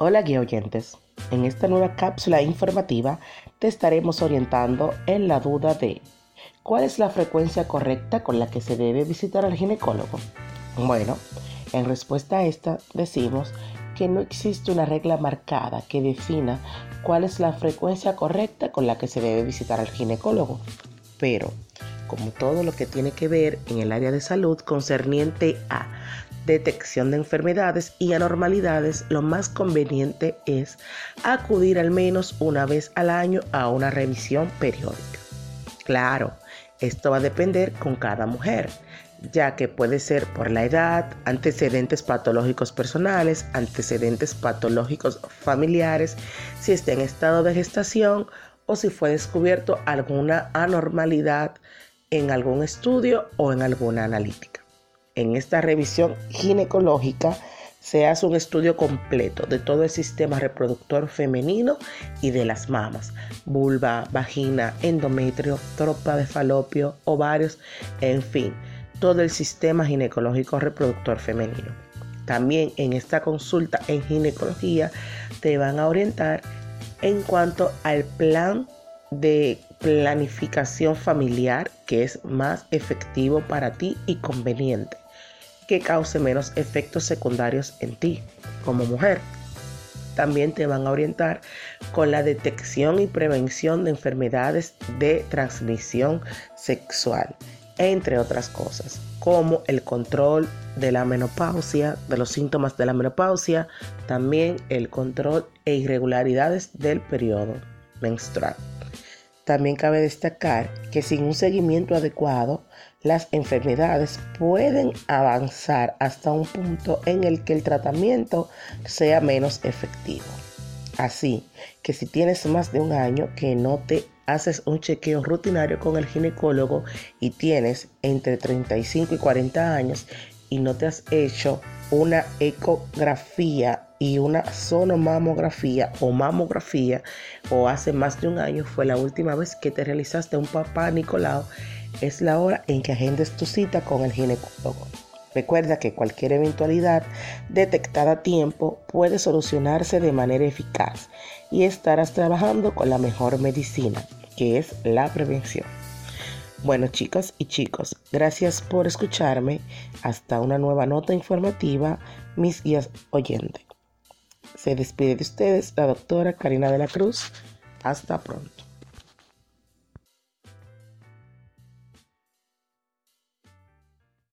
Hola guía oyentes, en esta nueva cápsula informativa te estaremos orientando en la duda de ¿cuál es la frecuencia correcta con la que se debe visitar al ginecólogo? Bueno, en respuesta a esta decimos que no existe una regla marcada que defina cuál es la frecuencia correcta con la que se debe visitar al ginecólogo, pero como todo lo que tiene que ver en el área de salud concerniente a detección de enfermedades y anormalidades, lo más conveniente es acudir al menos una vez al año a una revisión periódica. Claro, esto va a depender con cada mujer, ya que puede ser por la edad, antecedentes patológicos personales, antecedentes patológicos familiares, si está en estado de gestación o si fue descubierto alguna anormalidad en algún estudio o en alguna analítica. En esta revisión ginecológica se hace un estudio completo de todo el sistema reproductor femenino y de las mamas, vulva, vagina, endometrio, tropa de falopio, ovarios, en fin, todo el sistema ginecológico reproductor femenino. También en esta consulta en ginecología te van a orientar en cuanto al plan de planificación familiar que es más efectivo para ti y conveniente que cause menos efectos secundarios en ti como mujer. También te van a orientar con la detección y prevención de enfermedades de transmisión sexual, entre otras cosas, como el control de la menopausia, de los síntomas de la menopausia, también el control e irregularidades del periodo menstrual. También cabe destacar que sin un seguimiento adecuado, las enfermedades pueden avanzar hasta un punto en el que el tratamiento sea menos efectivo. Así que si tienes más de un año que no te haces un chequeo rutinario con el ginecólogo y tienes entre 35 y 40 años y no te has hecho una ecografía y una sonomamografía o mamografía o hace más de un año fue la última vez que te realizaste un papá Nicolau, es la hora en que agendes tu cita con el ginecólogo. Recuerda que cualquier eventualidad detectada a tiempo puede solucionarse de manera eficaz y estarás trabajando con la mejor medicina, que es la prevención. Bueno chicas y chicos, gracias por escucharme. Hasta una nueva nota informativa, mis guías oyentes. Se despide de ustedes la doctora Karina de la Cruz. Hasta pronto.